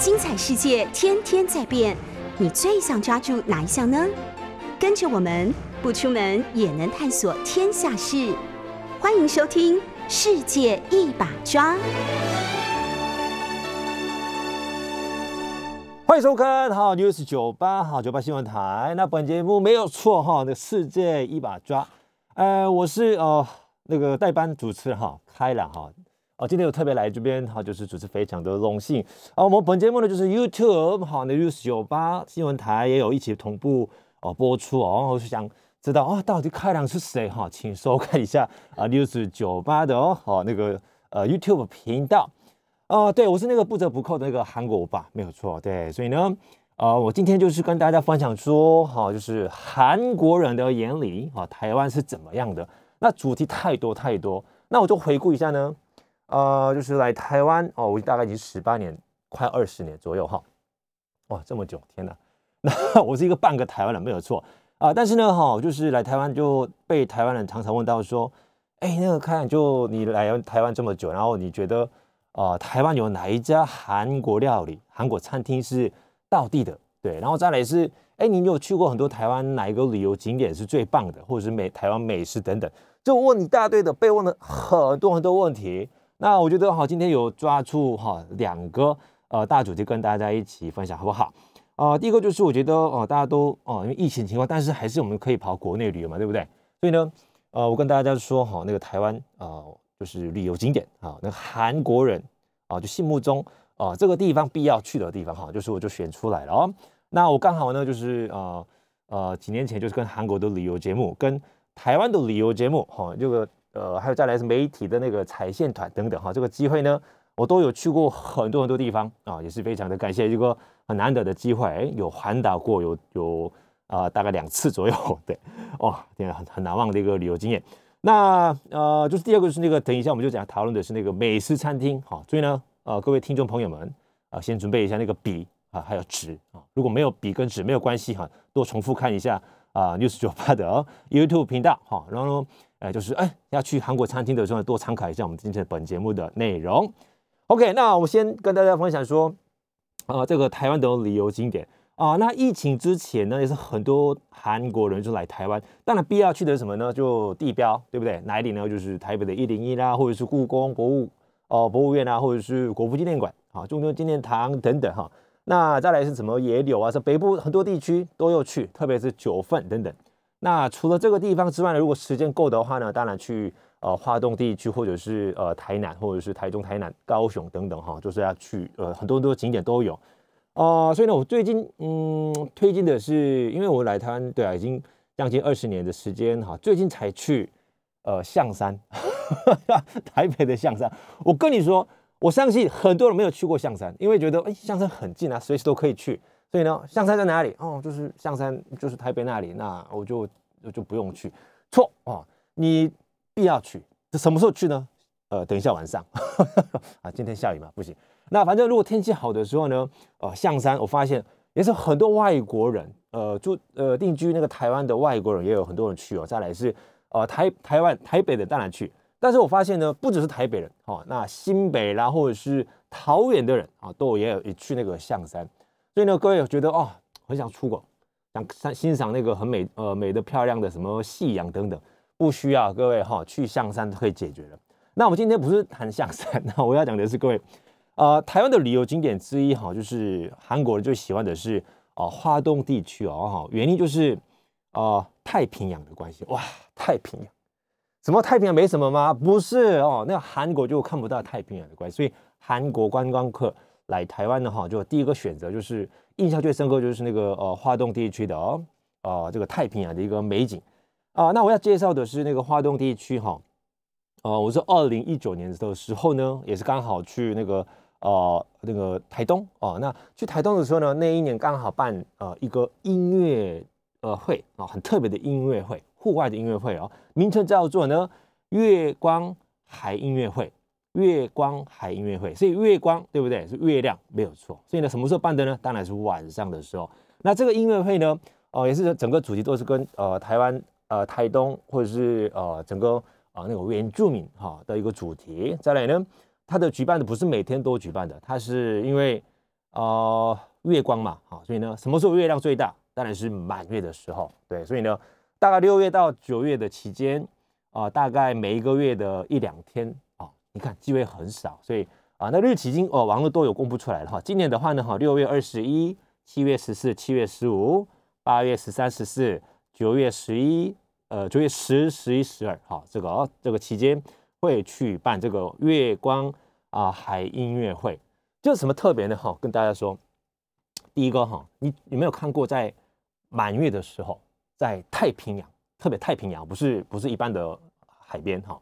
精彩世界天天在变，你最想抓住哪一项呢？跟着我们不出门也能探索天下事，欢迎收听《世界一把抓》。欢迎收看好 News 九八好九八新闻台。那本节目没有错哈，那世界一把抓。呃，我是呃那个代班主持人哈，开朗哈。哦，今天有特别来这边哈，就是主持非常的荣幸。啊，我们本节目呢就是 YouTube 好那 News 九八新闻台也有一起同步哦播出哦。我是想知道啊，到底开朗是谁哈？请收看一下啊 News 九八的哦，好那个呃 YouTube 频道。啊，对我是那个不折不扣的那个韩国吧，没有错。对，所以呢，呃，我今天就是跟大家分享说，哈，就是韩国人的眼里，啊，台湾是怎么样的？那主题太多太多，那我就回顾一下呢，呃，就是来台湾哦，我大概已经十八年，快二十年左右哈，哇，这么久，天哪！那我是一个半个台湾人，没有错啊。但是呢，哈，就是来台湾就被台湾人常常问到说，哎，那个看就你来台湾这么久，然后你觉得？啊，台湾有哪一家韩国料理、韩国餐厅是道地的？对，然后再来是，哎，你有去过很多台湾哪一个旅游景点是最棒的，或者是美台湾美食等等，就问一大堆的，被问了很多很多问题。那我觉得哈，今天有抓住哈两个呃大主题跟大家一起分享，好不好？啊，第一个就是我觉得哦，大家都哦，因为疫情情况，但是还是我们可以跑国内旅游嘛，对不对？所以呢，呃，我跟大家说哈，那个台湾啊。就是旅游景点啊，那韩国人啊，就心目中啊这个地方必要去的地方哈，就是我就选出来了哦。那我刚好呢，就是呃呃几年前就是跟韩国的旅游节目，跟台湾的旅游节目哈，这 个呃还有再来是媒体的那个彩线团等等哈，这个机会呢，我都有去过很多很多地方啊，也是非常的感谢一个很难得的机会，有环岛过，有有啊大概两次左右，对，哇，天很很难忘的一个旅游经验。那呃，就是第二个就是那个，等一下我们就讲讨论的是那个美食餐厅，好，所以呢，呃，各位听众朋友们啊，先准备一下那个笔啊，还有纸啊，如果没有笔跟纸没有关系哈，多重复看一下啊，news 九八的 YouTube 频道哈，然后，呃，就是哎，要去韩国餐厅的时候多参考一下我们今天本节目的内容。OK，那我先跟大家分享说，啊，这个台湾的旅游景点。啊，那疫情之前呢，也是很多韩国人就来台湾。当然，必要去的什么呢？就地标，对不对？哪里呢？就是台北的一零一啦，或者是故宫博物哦博物院啊，或者是国父纪念馆啊，中央纪念堂等等哈。那再来是什么野柳啊？是北部很多地区都有去，特别是九份等等。那除了这个地方之外呢，如果时间够的话呢，当然去呃华东地区，或者是呃台南，或者是台中、台南、高雄等等哈，就是要去呃很多很多景点都有。哦，所以呢，我最近嗯推荐的是，因为我来台湾对啊，已经将近二十年的时间哈，最近才去呃象山，台北的象山。我跟你说，我相信很多人没有去过象山，因为觉得哎象山很近啊，随时都可以去。所以呢，象山在哪里？哦，就是象山，就是台北那里。那我就我就不用去。错啊，你必要去。这什么时候去呢？呃，等一下晚上 啊，今天下雨嘛，不行。那反正如果天气好的时候呢，呃，象山我发现也是很多外国人，呃，住呃定居那个台湾的外国人也有很多人去哦。再来是呃台台湾台北的当然去，但是我发现呢，不只是台北人哦，那新北啦或者是桃园的人啊，都也有也去那个象山。所以呢，各位觉得哦，很想出国，想欣赏那个很美呃美的漂亮的什么夕阳等等，不需要各位哈去象山都可以解决了。那我们今天不是谈象山，那我要讲的是各位。呃，台湾的旅游景点之一哈，就是韩国人最喜欢的是哦，华东地区哦哈，原因就是啊，太平洋的关系哇，太平洋，什么太平洋没什么吗？不是哦，那韩国就看不到太平洋的关系，所以韩国观光客来台湾的话，就第一个选择就是印象最深刻就是那个呃，华东地区的哦，啊，这个太平洋的一个美景啊。那我要介绍的是那个华东地区哈，呃，我是二零一九年的时候呢，也是刚好去那个。呃，那个台东哦，那去台东的时候呢，那一年刚好办呃一个音乐呃会啊，很特别的音乐会，户外的音乐会哦，名称叫做呢月光海音乐会，月光海音乐会，所以月光对不对？是月亮没有错。所以呢，什么时候办的呢？当然是晚上的时候。那这个音乐会呢，哦，也是整个主题都是跟呃台湾呃台东或者是呃整个啊那个原住民哈的一个主题。再来呢。它的举办的不是每天都举办的，它是因为呃月光嘛，好，所以呢，什么时候月亮最大？当然是满月的时候，对，所以呢，大概六月到九月的期间啊，大概每一个月的一两天，看机会很少，所以啊，那日期已经哦网络都有公布出来了哈。今年的话呢，哈，六月二十一、七月十四、七月十五、八月十三、十四、九月十一。呃，九月十、十一、十二，哈，这个哦，这个期间会去办这个月光啊海音乐会，这有什么特别的哈？跟大家说，第一个哈，你有没有看过在满月的时候，在太平洋，特别太平洋，不是不是一般的海边哈，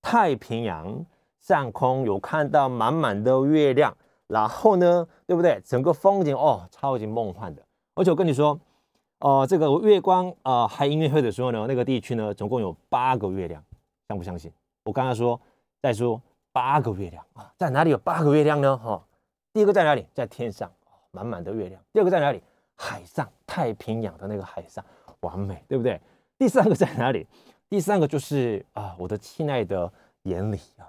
太平洋上空有看到满满的月亮，然后呢，对不对？整个风景哦，超级梦幻的，而且我跟你说。哦，这个月光啊，海音乐会的时候呢，那个地区呢，总共有八个月亮，相不相信？我刚刚说，再说八个月亮啊，在哪里有八个月亮呢？哈，第一个在哪里？在天上，满满的月亮。第二个在哪里？海上，太平洋的那个海上，完美，对不对？第三个在哪里？第三个就是啊，我的亲爱的眼里啊。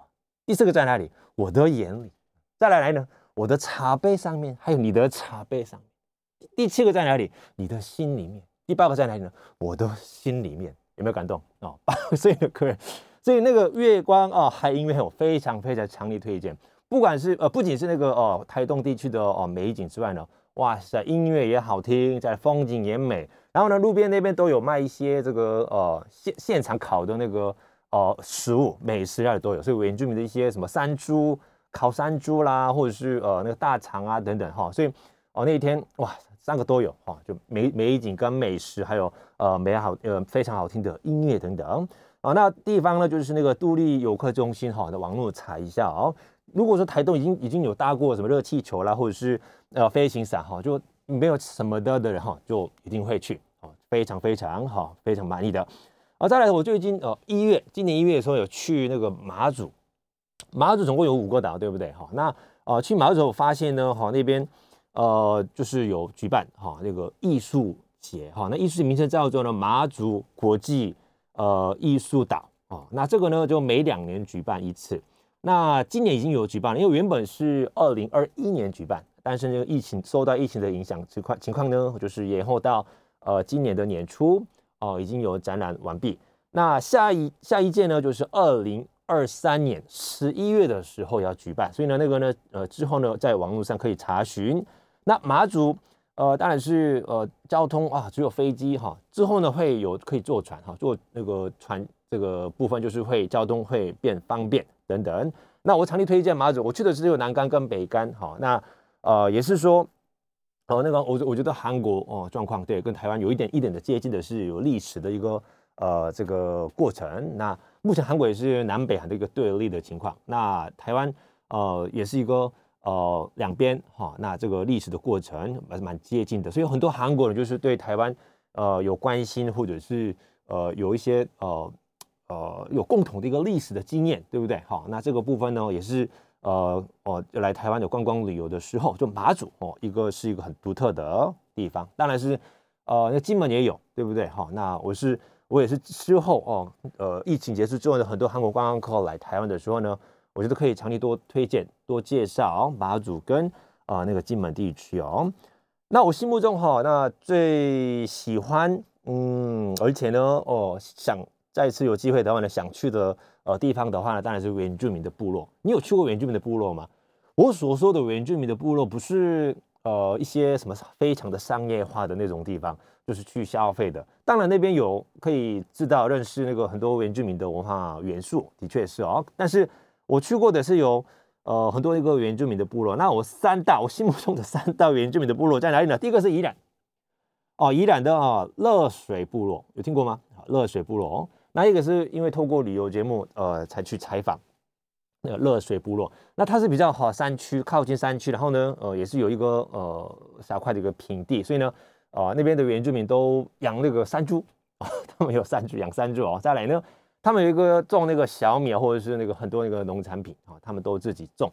第四个在哪里？我的眼里。再来来呢？我的茶杯上面，还有你的茶杯上面。第七个在哪里？你的心里面。第八个在哪里呢？我的心里面有没有感动哦？所以各位，所以那个月光啊，海音乐我非常非常强力推荐。不管是呃，不仅是那个哦，台东地区的哦美景之外呢，哇塞，音乐也好听，在风景也美。然后呢，路边那边都有卖一些这个呃现现场烤的那个呃食物美食啊都有。所以原住民的一些什么山猪烤山猪啦，或者是呃那个大肠啊等等哈。所以哦那一天哇。三个都有哈，就美美景跟美食，还有呃美好呃非常好听的音乐等等啊。那地方呢，就是那个独立游客中心哈，的网络查一下哦。如果说台东已经已经有搭过什么热气球啦，或者是呃飞行伞哈，就没有什么的的人哈，就一定会去哦，非常非常好，非常满意的。啊，再来，我最近呃一月今年一月的时候有去那个马祖，马祖总共有五个岛，对不对？哈，那呃去马祖发现呢，哈那边。呃，就是有举办哈那个艺术节哈，那艺术名称叫做呢马祖国际呃艺术岛啊，那这个呢就每两年举办一次，那今年已经有举办了，因为原本是二零二一年举办，但是这个疫情受到疫情的影响情况情况呢，就是延后到呃今年的年初哦，已经有展览完毕，那下一下一届呢就是二零二三年十一月的时候要举办，所以呢那个呢呃之后呢在网络上可以查询。那马祖，呃，当然是呃，交通啊，只有飞机哈。之后呢，会有可以坐船哈，坐那个船这个部分就是会交通会变方便等等。那我强烈推荐马祖，我去的只有南竿跟北竿哈。那呃，也是说，呃，那个我我觉得韩国哦状况对，跟台湾有一点一点的接近的是有历史的一个呃这个过程。那目前韩国也是南北韩的一个对立的情况。那台湾呃也是一个。呃，两边哈，那这个历史的过程还是蛮接近的，所以很多韩国人就是对台湾呃有关心，或者是呃有一些呃呃有共同的一个历史的经验，对不对？好，那这个部分呢，也是呃哦来台湾有观光旅游的时候，就马祖哦，一个是一个很独特的地方，当然是呃那金门也有，对不对？好，那我是我也是之后哦，呃疫情结束之后呢，很多韩国观光客来台湾的时候呢。我觉得可以强力多推荐、多介绍马祖跟啊那个金门地区哦。那我心目中哈，那最喜欢嗯，而且呢哦，想再次有机会的话呢，想去的呃地方的话呢，当然是原住民的部落。你有去过原住民的部落吗？我所说的原住民的部落，不是呃一些什么非常的商业化的那种地方，就是去消费的。当然那边有可以知道认识那个很多原住民的文化元素，的确是哦，但是。我去过的是有呃很多一个原住民的部落，那我三大我心目中的三大原住民的部落在哪里呢？第一个是宜兰，哦，宜兰的啊热水部落有听过吗？热水部落哦，那一个是因为透过旅游节目呃才去采访那个热水部落，那它是比较好山区靠近山区，然后呢呃也是有一个呃小块的一个平地，所以呢呃那边的原住民都养那个山猪，他们有山猪养山猪哦，再来呢。他们有一个种那个小米或者是那个很多那个农产品啊，他们都自己种。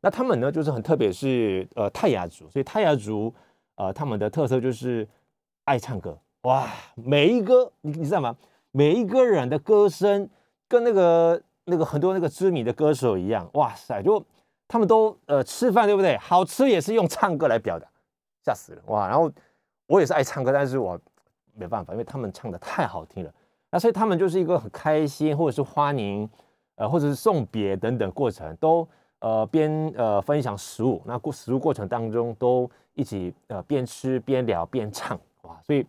那他们呢，就是很特别，是呃泰雅族，所以泰雅族呃他们的特色就是爱唱歌哇，每一个你你知道吗？每一个人的歌声跟那个那个很多那个知名的歌手一样，哇塞，就他们都呃吃饭对不对？好吃也是用唱歌来表达，吓死了哇！然后我也是爱唱歌，但是我没办法，因为他们唱的太好听了。那所以他们就是一个很开心，或者是欢迎，呃，或者是送别等等过程，都呃边呃分享食物，那过食物过程当中都一起呃边吃边聊边唱哇！所以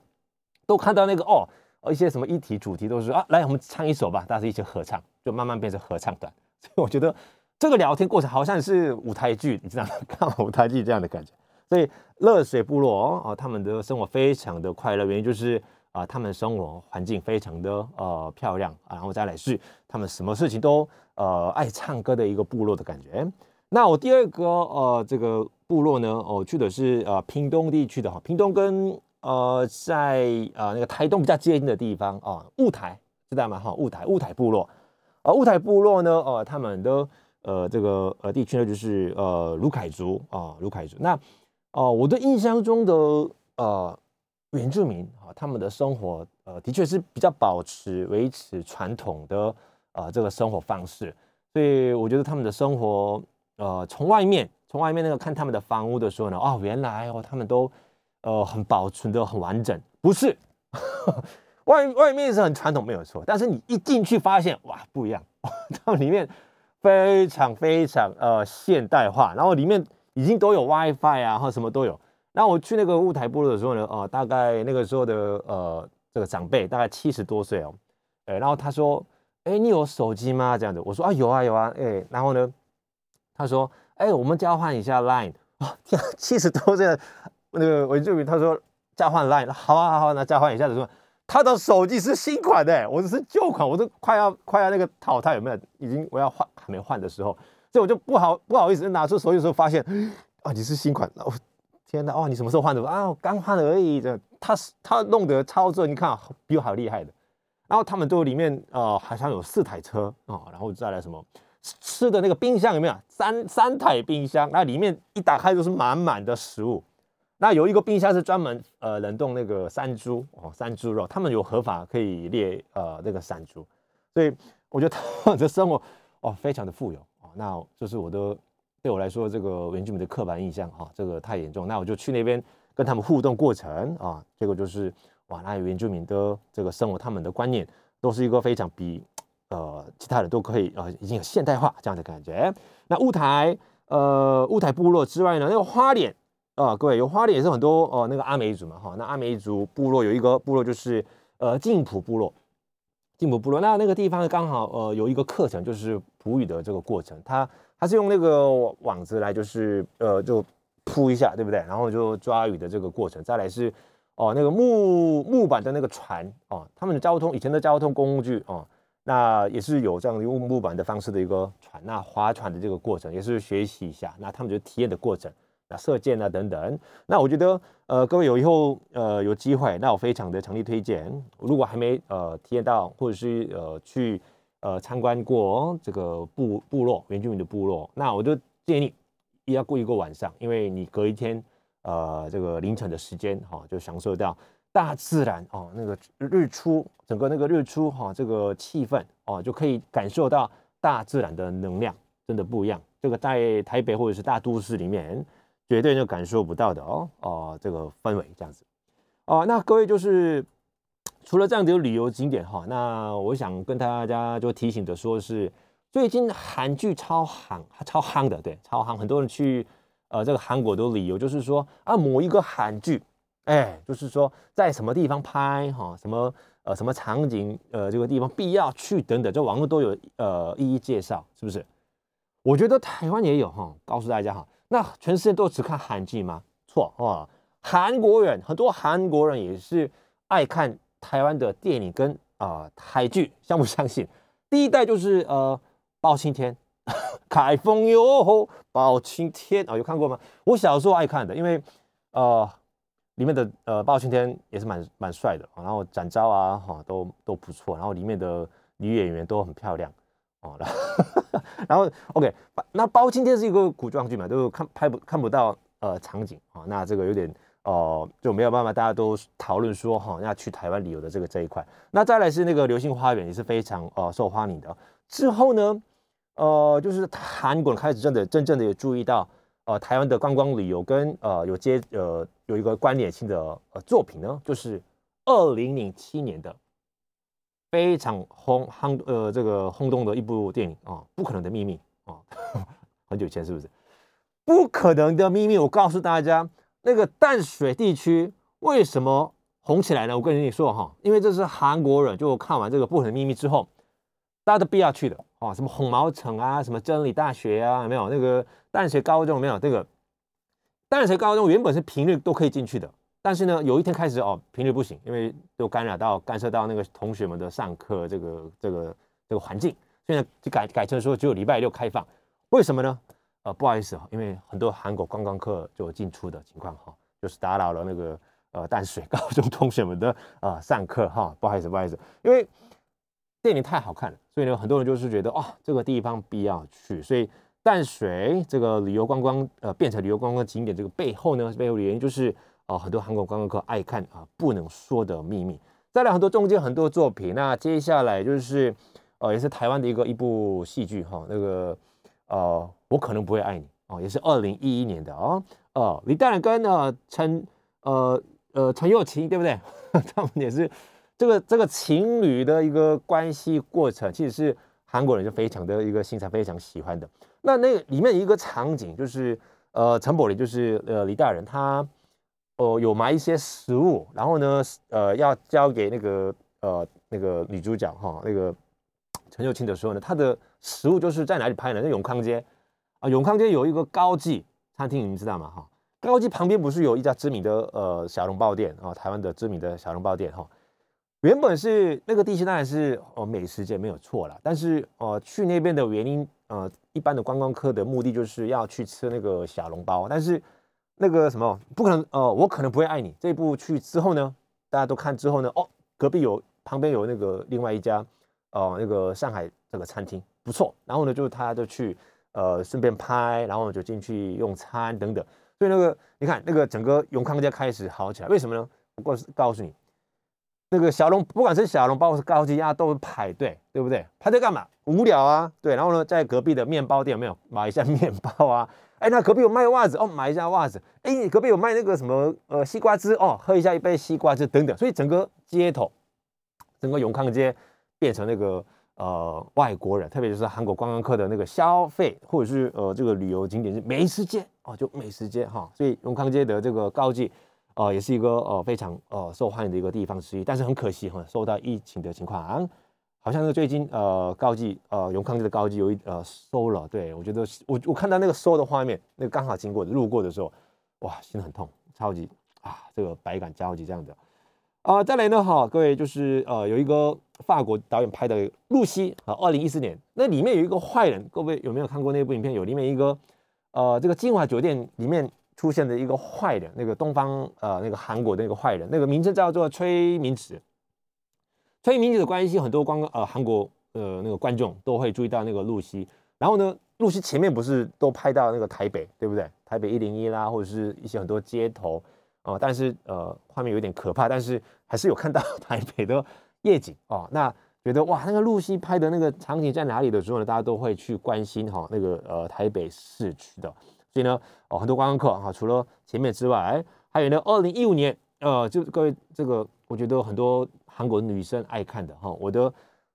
都看到那个哦，而一些什么议题主题都是啊，来我们唱一首吧，大家一起合唱，就慢慢变成合唱团。所以我觉得这个聊天过程好像是舞台剧，你知道吗 看舞台剧这样的感觉。所以热水部落哦，他们的生活非常的快乐，原因就是。啊，他们生活环境非常的呃漂亮啊，然后再来是他们什么事情都呃爱唱歌的一个部落的感觉。那我第二个呃这个部落呢，我去的是呃屏东地区的哈，屏东跟呃在呃那个台东比较接近的地方啊，雾台知道吗？哈，雾台雾台部落，呃雾台部落呢，呃他们的呃这个呃地区呢就是呃卢凯族啊卢凯族。那哦我的印象中的呃。原住民啊，他们的生活呃，的确是比较保持维持传统的呃这个生活方式，所以我觉得他们的生活呃，从外面从外面那个看他们的房屋的时候呢，哦，原来哦他们都呃很保存的很完整，不是。外外面是很传统没有错，但是你一进去发现哇不一样，它里面非常非常呃现代化，然后里面已经都有 WiFi 啊，或什么都有。那我去那个雾台部落的时候呢，呃，大概那个时候的呃这个长辈大概七十多岁哦，哎，然后他说，哎，你有手机吗？这样子，我说啊有啊有啊，哎，然后呢，他说，哎，我们交换一下 Line 啊，天，七十多岁那个韦志明他说交换 Line，好啊好啊，那交换一下子说，他的手机是新款的，我是旧款，我都快要快要那个淘汰有没有？已经我要换还没换的时候，所以我就不好不好意思拿出手机的时候发现，啊，你是新款，哦。天哪！哦，你什么时候换的？啊我，刚换的而已。这他他弄得操作，你看比我好厉害的。然后他们都里面呃，好像有四台车啊，然后再来什么吃的那个冰箱有没有？三三台冰箱，那里面一打开都是满满的食物。那有一个冰箱是专门呃冷冻那个山猪哦，山猪肉，他们有合法可以猎呃那个山猪，所以我觉得 他们的生活哦非常的富有哦。那这是我的。对我来说，这个原住民的刻板印象哈，这个太严重。那我就去那边跟他们互动过程啊，结果就是哇，那原住民的这个生活，他们的观念都是一个非常比呃其他人都可以呃已经有现代化这样的感觉。那雾台呃雾台部落之外呢，那个花脸啊，各位有花莲也是很多哦那个阿美族嘛哈。那阿美族部落有一个部落就是呃静浦部落，静浦部落那那个地方刚好呃有一个课程就是捕鱼的这个过程，它。它是用那个网子来，就是呃，就铺一下，对不对？然后就抓鱼的这个过程。再来是哦，那个木木板的那个船哦，他们的交通以前的交通工具哦，那也是有这样用木板的方式的一个船。那划船的这个过程也是学习一下。那他们就体验的过程，射箭啊等等。那我觉得呃，各位有以后呃有机会，那我非常的强力推荐。如果还没呃体验到，或者是呃去。呃，参观过这个部部落原住民的部落，那我就建议你要过一个晚上，因为你隔一天，呃，这个凌晨的时间哈，就享受到大自然哦，那个日出，整个那个日出哈，这个气氛哦，就可以感受到大自然的能量，真的不一样。这个在台北或者是大都市里面，绝对就感受不到的哦，哦，这个氛围这样子，哦，那各位就是。除了这样的旅游景点哈，那我想跟大家就提醒的说，是最近韩剧超夯，超夯的，对，超夯，很多人去呃这个韩国都旅游，就是说啊某一个韩剧，哎，就是说在什么地方拍哈，什么呃什么场景呃这个地方必要去等等，这网络都有呃一一介绍，是不是？我觉得台湾也有哈，告诉大家哈，那全世界都只看韩剧吗？错啊，韩国人很多韩国人也是爱看。台湾的电影跟啊台剧相不相信？第一代就是呃包青天，开封哟包青天啊有看过吗？我小时候爱看的，因为呃里面的呃包青天也是蛮蛮帅的，然后展昭啊哈都都不错，然后里面的女演员都很漂亮哦，然后 OK 那包青天是一个古装剧嘛，都看拍不看不到呃场景啊，那这个有点。哦，就没有办法，大家都讨论说哈，要去台湾旅游的这个这一块。那再来是那个流星花园，也是非常呃受欢迎的。之后呢，呃，就是韩国开始真的真正的有注意到，呃，台湾的观光旅游跟呃有接呃有一个关联性的呃作品呢，就是二零零七年的非常轰轰呃这个轰动的一部电影啊，不可能的秘密啊，很久以前是不是？不可能的秘密，我告诉大家，那个淡水地区为什么红起来呢？我跟你说哈，因为这是韩国人，就看完这个不可能秘密之后，大家都必要去的啊，什么红毛城啊，什么真理大学啊，有没有那个淡水高中？没有这个淡水高中原本是平日都可以进去的，但是呢，有一天开始哦，频率不行，因为都干扰到干涉到那个同学们的上课这个这个这个环境，现在就改改成说只有礼拜六开放，为什么呢？呃，不好意思啊，因为很多韩国观光客就进出的情况哈，就是打扰了那个呃淡水高中同学们的啊上课哈，不好意思，不好意思，因为电影太好看了，所以呢，很多人就是觉得哦，这个地方必要去，所以淡水这个旅游观光呃变成旅游观光景点这个背后呢，背后的原因就是哦，很多韩国观光客爱看啊不能说的秘密，再来很多中间很多作品，那接下来就是呃也是台湾的一个一部戏剧哈，那个呃。我可能不会爱你哦，也是二零一一年的哦，呃，李大人跟呃陈呃呃陈又琪对不对？他们也是这个这个情侣的一个关系过程，其实是韩国人就非常的一个欣赏，非常喜欢的。那那里面一个场景就是呃陈柏霖就是呃李大人他哦有买一些食物，然后呢呃要交给那个呃那个女主角哈那个陈秀清的时候呢，他的食物就是在哪里拍呢？在永康街。啊，永康街有一个高记餐厅，你们知道吗？哈，高记旁边不是有一家知名的呃小笼包店啊？台湾的知名的小笼包店哈，原本是那个地区当然是哦美食街没有错了，但是呃去那边的原因呃一般的观光客的目的就是要去吃那个小笼包，但是那个什么不可能呃我可能不会爱你这一部去之后呢，大家都看之后呢哦隔壁有旁边有那个另外一家哦那个上海这个餐厅不错，然后呢就他就去。呃，顺便拍，然后就进去用餐等等，所以那个你看，那个整个永康街开始好起来，为什么呢？我告诉告诉你，那个小笼，不管是小笼包是高级鸭，都是排队，对不对？排队干嘛？无聊啊，对。然后呢，在隔壁的面包店有没有买一下面包啊？哎，那隔壁有卖袜子哦，买一下袜子。哎，你隔壁有卖那个什么呃西瓜汁哦，喝一下一杯西瓜汁等等。所以整个街头，整个永康街变成那个。呃，外国人，特别就是韩国观光客的那个消费，或者是呃这个旅游景点是美食街哦，就美食街哈，所以永康街的这个高记，呃，也是一个呃非常呃受欢迎的一个地方之一。但是很可惜哈，受到疫情的情况，好像是最近呃高记呃永康街的高记有一呃收了。对我觉得我我看到那个收的画面，那个刚好经过路过的时候，哇，心很痛，超级啊，这个百感交集这样子。啊，再来呢，哈，各位就是呃，有一个法国导演拍的《露西》啊，二零一四年，那里面有一个坏人，各位有没有看过那部影片？有里面一个呃，这个金华酒店里面出现的一个坏人，那个东方呃，那个韩国的那个坏人，那个名字叫做崔明子。崔明子的关系很多光呃韩国呃那个观众都会注意到那个露西，然后呢，露西前面不是都拍到那个台北，对不对？台北一零一啦，或者是一些很多街头。哦，但是呃，画面有点可怕，但是还是有看到台北的夜景哦。那觉得哇，那个露西拍的那个场景在哪里的时候呢？大家都会去关心哈，那个呃台北市区的。所以呢，哦，很多观光客哈，除了前面之外，还有呢，二零一五年，呃，就各位这个，我觉得很多韩国女生爱看的哈，我的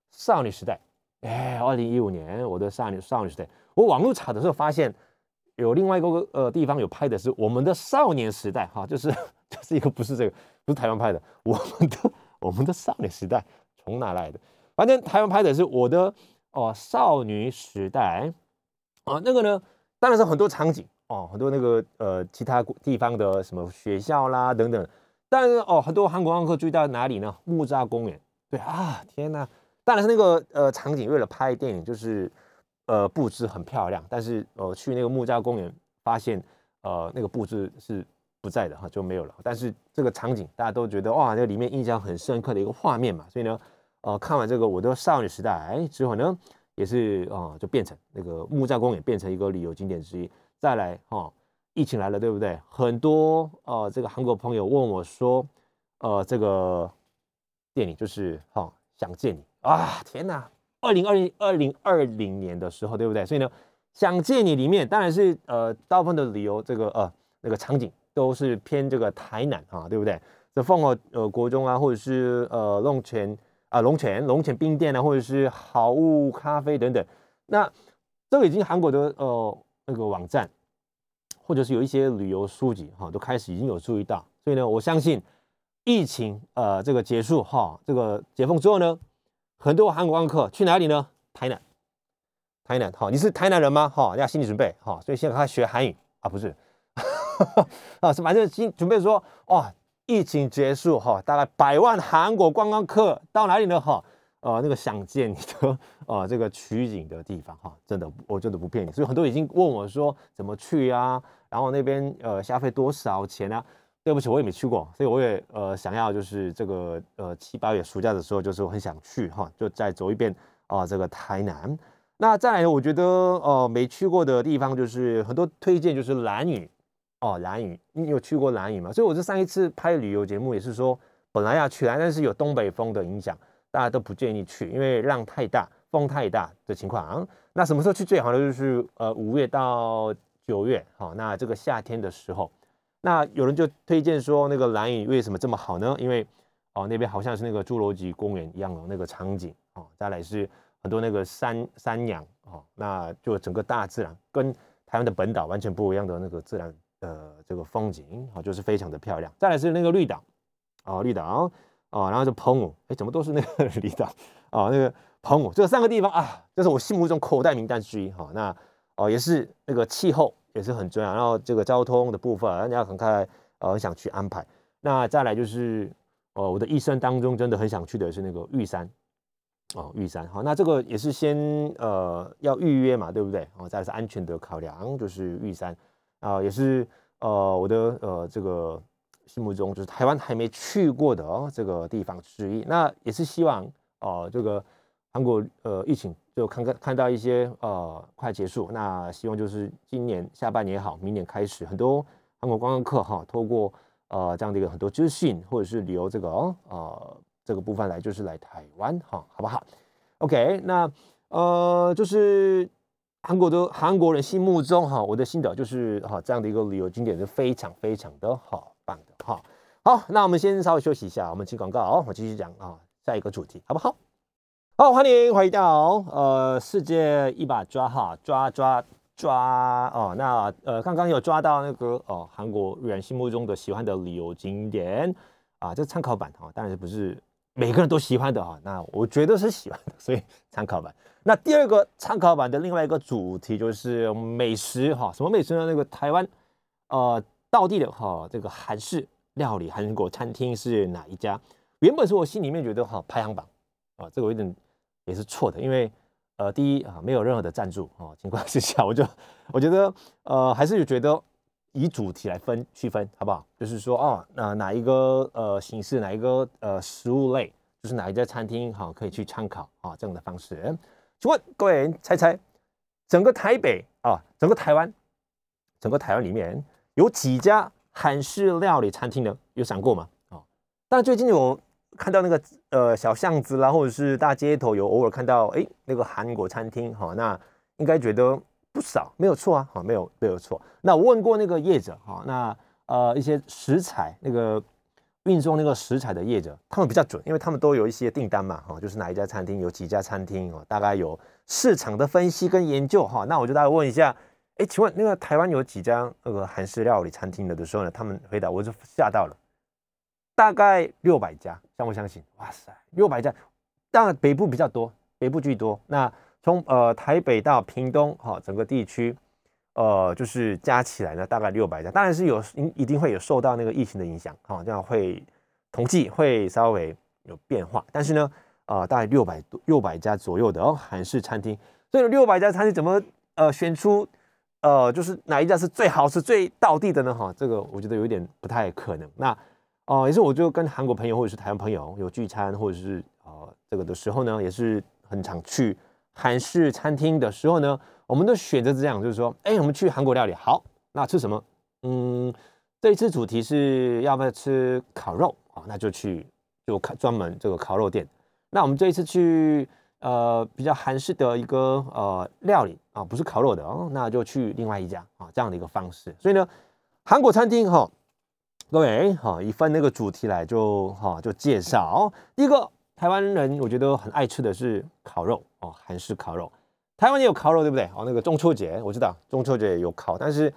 少女时代，哎，二零一五年我的少女少女时代，我网络查的时候发现。有另外一个呃地方有拍的是我们的少年时代哈，就是 就是一个不是这个不是台湾拍的，我们的我们的少年时代从哪来的？反正台湾拍的是我的哦少女时代啊，那个呢当然是很多场景哦，很多那个呃其他地方的什么学校啦等等，但是哦很多韩国观光客注意到哪里呢？木栅公园，对啊，天哪！当然是那个呃场景为了拍电影就是。呃，布置很漂亮，但是呃，去那个木栅公园发现，呃，那个布置是不在的哈，就没有了。但是这个场景大家都觉得哇，那里面印象很深刻的一个画面嘛，所以呢，呃，看完这个我的少女时代之后呢，也是啊，就变成那个木栅公园变成一个旅游景点之一。再来哈，疫情来了，对不对？很多呃，这个韩国朋友问我说，呃，这个电影就是哈，想见你啊，天哪！二零二零二零二零年的时候，对不对？所以呢，想见你里面当然是呃大部分的理由这个呃那个场景都是偏这个台南啊，对不对？这凤凰呃国中啊，或者是呃龙泉啊龙泉龙泉冰店啊，或者是好物咖啡等等，那这个已经韩国的呃那个网站，或者是有一些旅游书籍哈，都开始已经有注意到，所以呢，我相信疫情呃这个结束哈，这个解封之后呢，很多韩国观光客去哪里呢？台南，台南哈，你是台南人吗？哈，要心理准备哈，所以现在开始学韩语啊，不是啊，是反正心准备说哇。疫情结束哈，大概百万韩国观光客到哪里呢？哈，呃，那个想见你的呃这个取景的地方哈，真的我真的不骗你，所以很多已经问我说怎么去啊，然后那边呃消费多少钱啊？对不起，我也没去过，所以我也呃想要就是这个呃七八月暑假的时候，就是我很想去哈，就再走一遍啊这个台南。那再来，我觉得呃没去过的地方就是很多推荐就是蓝屿。哦，蓝屿，你有去过蓝屿吗？所以我这上一次拍旅游节目也是说，本来要去，但是有东北风的影响，大家都不建议去，因为浪太大，风太大的情况。那什么时候去最好呢？就是呃五月到九月，好，那这个夏天的时候，那有人就推荐说那个蓝屿为什么这么好呢？因为哦那边好像是那个侏罗纪公园一样的那个场景，哦，再来是很多那个山山羊，哦，那就整个大自然跟台湾的本岛完全不一样的那个自然。呃，这个风景啊，就是非常的漂亮。再来是那个绿岛，啊，绿岛啊，然后是澎湖，哎，怎么都是那个绿岛啊？那个澎湖，这三个地方啊，这是我心目中口袋名单之一哈。那哦，也是那个气候也是很重要，然后这个交通的部分，人家很开，呃，很想去安排。那再来就是，哦，我的一生当中真的很想去的是那个玉山，哦，玉山。好，那这个也是先呃要预约嘛，对不对？哦，再来是安全的考量，就是玉山。啊，也是呃我的呃这个心目中就是台湾还没去过的哦这个地方之一。那也是希望哦这个韩国呃疫情就看看看到一些呃快结束，那希望就是今年下半年也好，明年开始很多韩国观光客哈，透过呃这样的一个很多资讯或者是旅游这个哦呃这个部分来就是来台湾哈，好不好？OK，那呃就是。韩国的韩国人心目中哈，我的心得就是哈，这样的一个旅游景点是非常非常的好棒的哈。好，那我们先稍微休息一下，我们进广告哦，我继续讲啊，下一个主题好不好？好，欢迎回到呃世界一把抓哈，抓抓抓哦。那呃刚刚有抓到那个哦韩国人心目中的喜欢的旅游景点啊，这参考版哈，当然不是每个人都喜欢的哈。那我觉得是喜欢的，所以参考版。那第二个参考版的另外一个主题就是美食哈，什么美食呢？那个台湾呃道地的哈这个韩式料理韩国餐厅是哪一家？原本是我心里面觉得哈排行榜啊，这个有点也是错的，因为呃第一啊没有任何的赞助啊情况之下，我就我觉得呃还是觉得以主题来分区分好不好？就是说哦那哪一个呃形式哪一个呃食物类，就是哪一家餐厅哈可以去参考啊这样的方式。请问各位猜猜，整个台北啊，整个台湾，整个台湾里面有几家韩式料理餐厅呢？有想过吗？啊，但最近有看到那个呃小巷子啦，或者是大街头有偶尔看到哎那个韩国餐厅哈，那应该觉得不少，没有错啊，哈，没有没有错。那我问过那个业者哈，那呃一些食材那个。运送那个食材的业者，他们比较准，因为他们都有一些订单嘛，哈，就是哪一家餐厅有几家餐厅哦，大概有市场的分析跟研究哈。那我就大概问一下，哎，请问那个台湾有几家那个韩式料理餐厅的的时候呢？他们回答我就吓到了，大概六百家，相不相信？哇塞，六百家，当然北部比较多，北部居多。那从呃台北到屏东哈，整个地区。呃，就是加起来呢，大概六百家，当然是有，一定会有受到那个疫情的影响，哈，这样会统计会稍微有变化，但是呢，呃，大概六百多六百家左右的哦，韩式餐厅，所以六百家餐厅怎么呃选出呃就是哪一家是最好吃最道地的呢？哈，这个我觉得有点不太可能。那哦，也是我就跟韩国朋友或者是台湾朋友有聚餐或者是呃这个的时候呢，也是很常去韩式餐厅的时候呢。我们的选择这样，就是说，哎，我们去韩国料理，好，那吃什么？嗯，这一次主题是要不要吃烤肉啊？那就去就看专门这个烤肉店。那我们这一次去呃比较韩式的一个呃料理啊，不是烤肉的哦，那就去另外一家啊这样的一个方式。所以呢，韩国餐厅哈，各位哈，一份那个主题来就哈就介绍。第一个台湾人我觉得很爱吃的是烤肉哦，韩式烤肉。台湾也有烤肉对不对？哦，那个中秋节我知道中秋节也有烤，但是。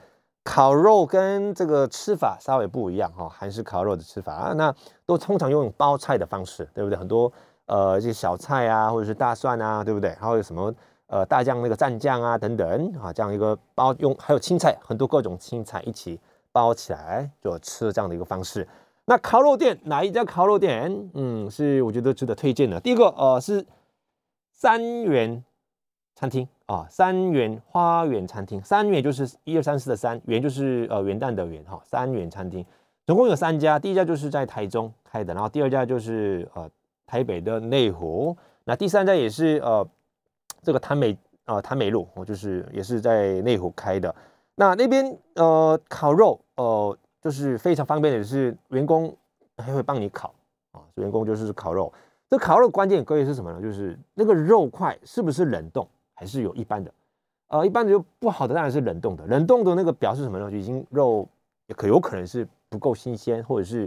烤肉跟这个吃法稍微不一样哈，韩式烤肉的吃法啊，那都通常用包菜的方式，对不对？很多呃一些小菜啊，或者是大蒜啊，对不对？还有什么呃大酱那个蘸酱啊等等啊，这样一个包用，还有青菜，很多各种青菜一起包起来就吃这样的一个方式。那烤肉店哪一家烤肉店？嗯，是我觉得值得推荐的。第一个呃是三元餐厅。啊，三元花园餐厅，三元就是一二三四的三元，就是呃元旦的元哈。三元餐厅总共有三家，第一家就是在台中开的，然后第二家就是呃台北的内湖，那第三家也是呃这个潭美啊潭美路，我就是也是在内湖开的。那那边呃烤肉呃就是非常方便的是员工还会帮你烤啊，员工就是烤肉。这烤肉关键各位是什么呢？就是那个肉块是不是冷冻？还是有一般的，呃，一般的就不好的当然是冷冻的，冷冻的那个表示什么呢？就已经肉可有可能是不够新鲜，或者是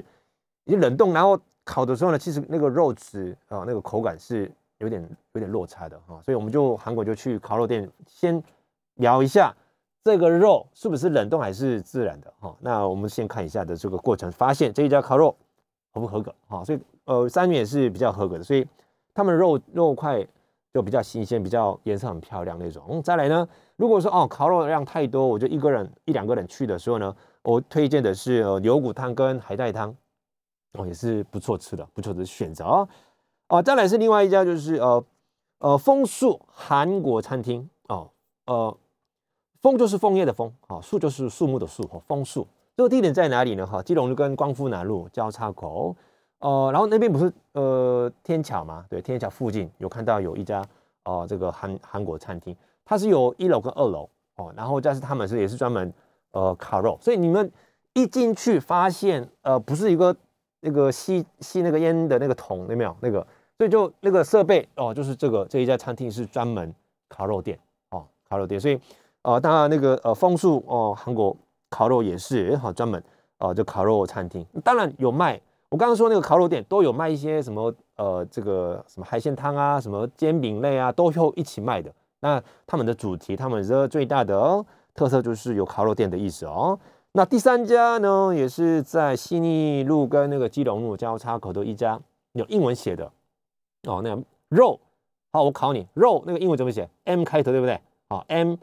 已经冷冻，然后烤的时候呢，其实那个肉质啊，那个口感是有点有点落差的哈。所以我们就韩国就去烤肉店先聊一下这个肉是不是冷冻还是自然的哈。那我们先看一下的这个过程，发现这一家烤肉合不合格哈。所以呃，三元也是比较合格的，所以他们肉肉块。就比较新鲜，比较颜色很漂亮那种。再来呢，如果说哦烤肉量太多，我就一个人一两个人去的时候呢，我推荐的是牛骨汤跟海带汤，哦也是不错吃的，不错的选择哦。哦，再来是另外一家就是呃呃枫树韩国餐厅哦，呃枫就是枫叶的枫，哦树就是树木的树，哦枫树。这个地点在哪里呢？哈，基隆跟光复南路交叉口。哦，然后那边不是呃天桥吗？对，天桥附近有看到有一家哦，这个韩韩国餐厅，它是有一楼跟二楼哦，然后但是他们是也是专门呃烤肉，所以你们一进去发现呃不是一个那个吸吸那个烟的那个桶，有没有那个？所以就那个设备哦，就是这个这一家餐厅是专门烤肉店哦，烤肉店，所以呃当然那个呃枫树哦韩国烤肉也是好专门哦就烤肉餐厅，当然有卖。我刚刚说那个烤肉店都有卖一些什么呃，这个什么海鲜汤啊，什么煎饼类啊，都有一起卖的。那他们的主题，他们的最大的哦特色就是有烤肉店的意思哦。那第三家呢，也是在西尼路跟那个基隆路交叉口的一家，有英文写的哦。那肉，好，我考你，肉那个英文怎么写？M 开头对不对？好，M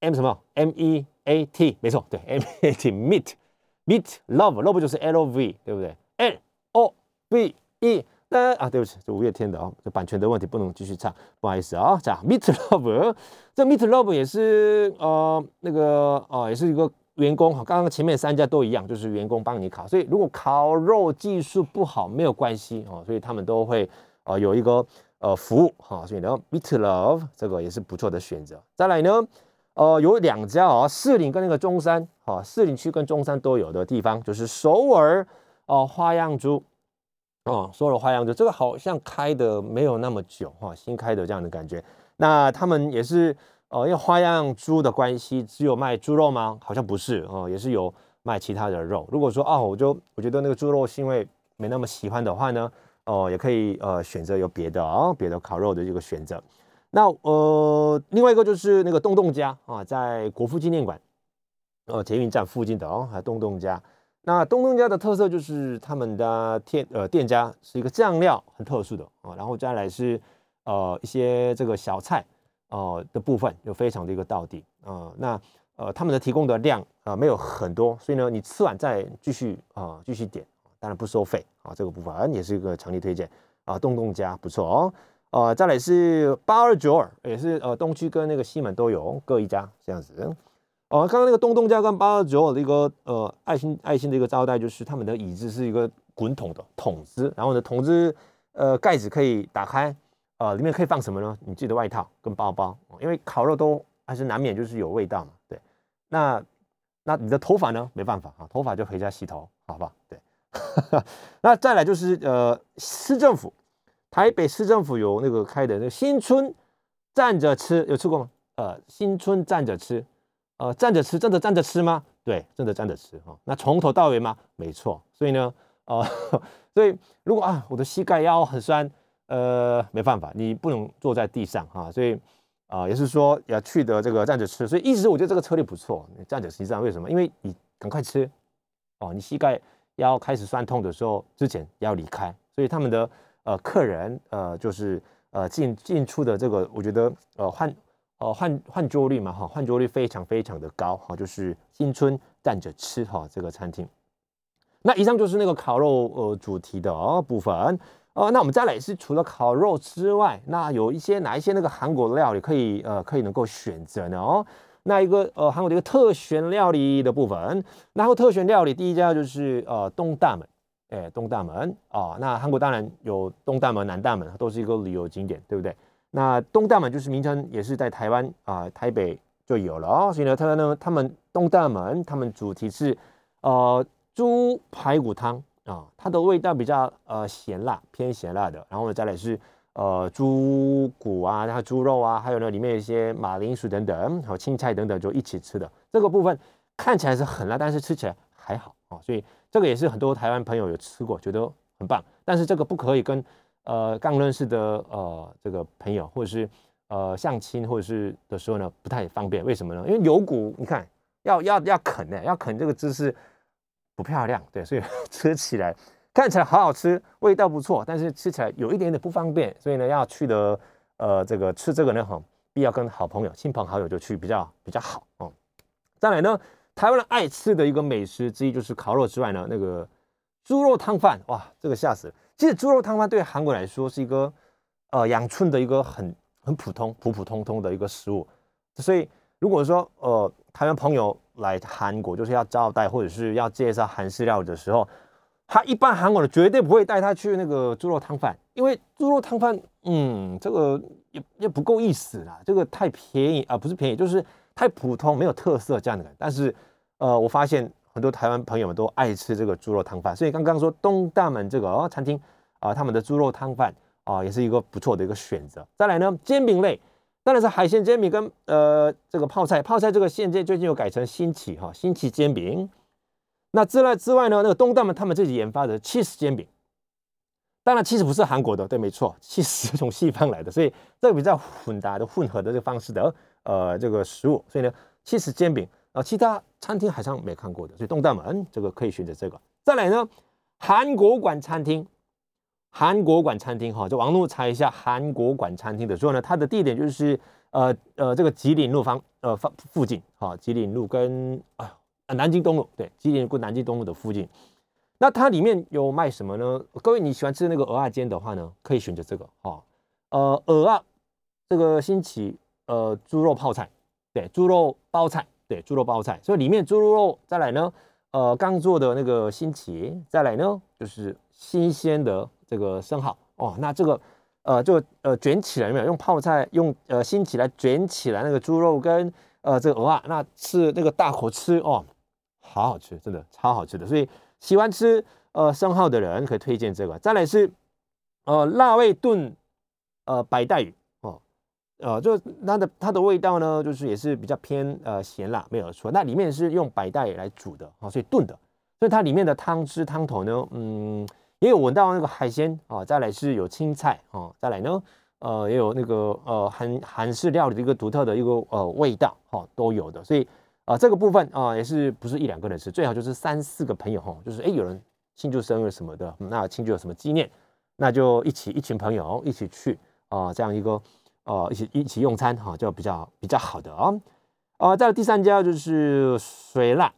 M 什么？M E A T，没错，对，M E A T，meat，meat love，love 就是 L O V，对不对？L O V E，那啊，对不起，这五月天的哦，这版权的问题不能继续唱，不好意思啊。这样，Meet Love，这 Meet Love 也是呃那个哦，也是一个员工哈。刚刚前面三家都一样，就是员工帮你烤，所以如果烤肉技术不好没有关系哦，所以他们都会呃有一个呃服务哈。所以呢，Meet Love 这个也是不错的选择。再来呢，呃有两家啊，士林跟那个中山哈，士林区跟中山都有的地方，就是首尔。哦，花样猪，哦，首尔花样猪，这个好像开的没有那么久哈，新开的这样的感觉。那他们也是，哦，因为花样猪的关系，只有卖猪肉吗？好像不是哦，也是有卖其他的肉。如果说哦，我就我觉得那个猪肉腥味没那么喜欢的话呢，哦，也可以呃选择有别的啊，别的烤肉的这个选择。那呃，另外一个就是那个东东家啊，在国父纪念馆，呃，捷运站附近的哦，还东东家。那东东家的特色就是他们的店呃店家是一个酱料很特殊的啊，然后再来是呃一些这个小菜哦的部分就非常的一个到底啊，那呃他们的提供的量啊没有很多，所以呢你吃完再继续啊继续点，当然不收费啊这个部分也是一个强力推荐啊东东家不错哦，呃再来是八二九二也是呃东区跟那个西门都有各一家这样子。哦，刚刚那个东东家跟八二九的一个呃爱心爱心的一个招待，就是他们的椅子是一个滚筒的筒子，然后呢筒子呃盖子可以打开，呃里面可以放什么呢？你自己的外套跟包包，因为烤肉都还是难免就是有味道嘛，对。那那你的头发呢？没办法啊，头发就回家洗头，好不好？对。那再来就是呃市政府台北市政府有那个开的那个新春站着吃，有吃过吗？呃，新春站着吃，呃，站着吃，真的站着吃吗？对，真的站着吃哈。那从头到尾吗？没错。所以呢，呃，所以如果啊，我的膝盖腰很酸，呃，没办法，你不能坐在地上哈。所以啊，也是说要去的这个站着吃。所以一直我觉得这个策略不错，你站着实际上为什么？因为你赶快吃哦，你膝盖要开始酸痛的时候之前要离开。所以他们的呃客人呃就是呃进进出的这个，我觉得呃换。哦，换换桌率嘛，哈，换桌率非常非常的高，哈，就是新春站着吃，哈，这个餐厅。那以上就是那个烤肉呃主题的哦部分，呃，那我们再来是除了烤肉之外，那有一些哪一些那个韩国料理可以呃可以能够选择呢？哦，那一个呃韩国的一个特选料理的部分，然后特选料理第一家就是呃东大门，哎，东大门啊，那韩国当然有东大门、南大门，都是一个旅游景点，对不对？那东大门就是名称，也是在台湾啊，台北就有了哦。所以呢，他呢，他们东大门，他们主题是呃猪排骨汤啊，它的味道比较呃咸辣，偏咸辣的。然后呢，再来是呃猪骨啊，然后猪肉啊，还有呢里面有一些马铃薯等等，还有青菜等等，就一起吃的。这个部分看起来是很辣，但是吃起来还好啊。所以这个也是很多台湾朋友有吃过，觉得很棒。但是这个不可以跟。呃，刚认识的呃这个朋友，或者是呃相亲，或者是的时候呢，不太方便。为什么呢？因为有骨，你看要要要啃呢，要啃这个姿势不漂亮，对，所以 吃起来看起来好好吃，味道不错，但是吃起来有一点点不方便。所以呢，要去的呃这个吃这个呢，哈，必要跟好朋友、亲朋好友就去比较比较好哦。再来呢，台湾人爱吃的一个美食之一就是烤肉之外呢，那个猪肉汤饭，哇，这个吓死了。其实猪肉汤饭对韩国来说是一个呃养春的一个很很普通普普通通的一个食物，所以如果说呃台湾朋友来韩国就是要招待或者是要介绍韩式料理的时候，他一般韩国人绝对不会带他去那个猪肉汤饭，因为猪肉汤饭嗯这个也也不够意思啦，这个太便宜啊不是便宜就是太普通没有特色这样的，但是呃我发现。很多台湾朋友们都爱吃这个猪肉汤饭，所以刚刚说东大门这个哦餐厅啊，他们的猪肉汤饭啊，也是一个不错的一个选择。再来呢，煎饼类当然是海鲜煎饼跟呃这个泡菜，泡菜这个现在最近有改成新奇哈，新奇煎饼。那之外之外呢，那个东大门他们自己研发的 cheese 煎饼，当然 cheese 不是韩国的，对，没错，cheese 是从西方来的，所以这个比较混搭的混合的这个方式的呃这个食物，所以呢 cheese 煎饼。啊，其他餐厅好像没看过的，所以东大门这个可以选择这个。再来呢，韩国馆餐厅，韩国馆餐厅哈，就网络查一下韩国馆餐厅的时候呢，它的地点就是呃呃这个吉林路方呃方附近哈，吉林路跟啊南京东路对，吉林路南京东路的附近。那它里面有卖什么呢？各位你喜欢吃那个鹅啊煎的话呢，可以选择这个哈，呃鹅啊这个新奇呃猪肉泡菜，对，猪肉包菜。对，猪肉包菜，所以里面猪肉肉再来呢，呃，刚做的那个新奇，再来呢就是新鲜的这个生蚝哦。那这个呃，就呃卷起来有没有？用泡菜用呃新奇来卷起来那个猪肉跟呃这个鹅啊，那吃那个大口吃哦，好好吃，真的超好吃的。所以喜欢吃呃生蚝的人可以推荐这个。再来是呃辣味炖呃白带鱼哦。呃，就它的它的味道呢，就是也是比较偏呃咸辣，没有错。那里面是用白带来煮的啊，所以炖的，所以它里面的汤汁汤头呢，嗯，也有闻到那个海鲜啊，再来是有青菜啊，再来呢，呃，也有那个呃韩韩式料理的一个独特的一个呃味道哈，都有的。所以啊，这个部分啊，也是不是一两个人吃，最好就是三四个朋友哈，就是哎有人庆祝生日什么的，那庆祝有什么纪念，那就一起一群朋友一起去啊，这样一个。哦，一起一起用餐哈，就比较比较好的啊。啊，再有第三家就是水辣，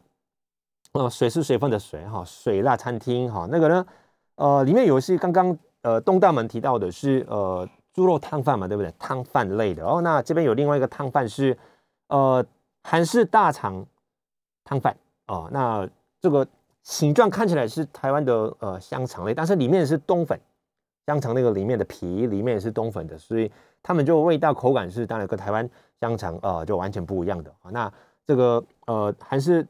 呃，水是水分的水哈，水辣餐厅哈，那个呢，呃，里面有是刚刚呃东大门提到的是呃猪肉汤饭嘛，对不对？汤饭类的哦。那这边有另外一个汤饭是呃韩式大肠汤饭哦。那这个形状看起来是台湾的呃香肠类，但是里面是冬粉，香肠那个里面的皮里面是冬粉的，所以。他们就味道口感是当然跟台湾香肠呃就完全不一样的啊。那这个呃还是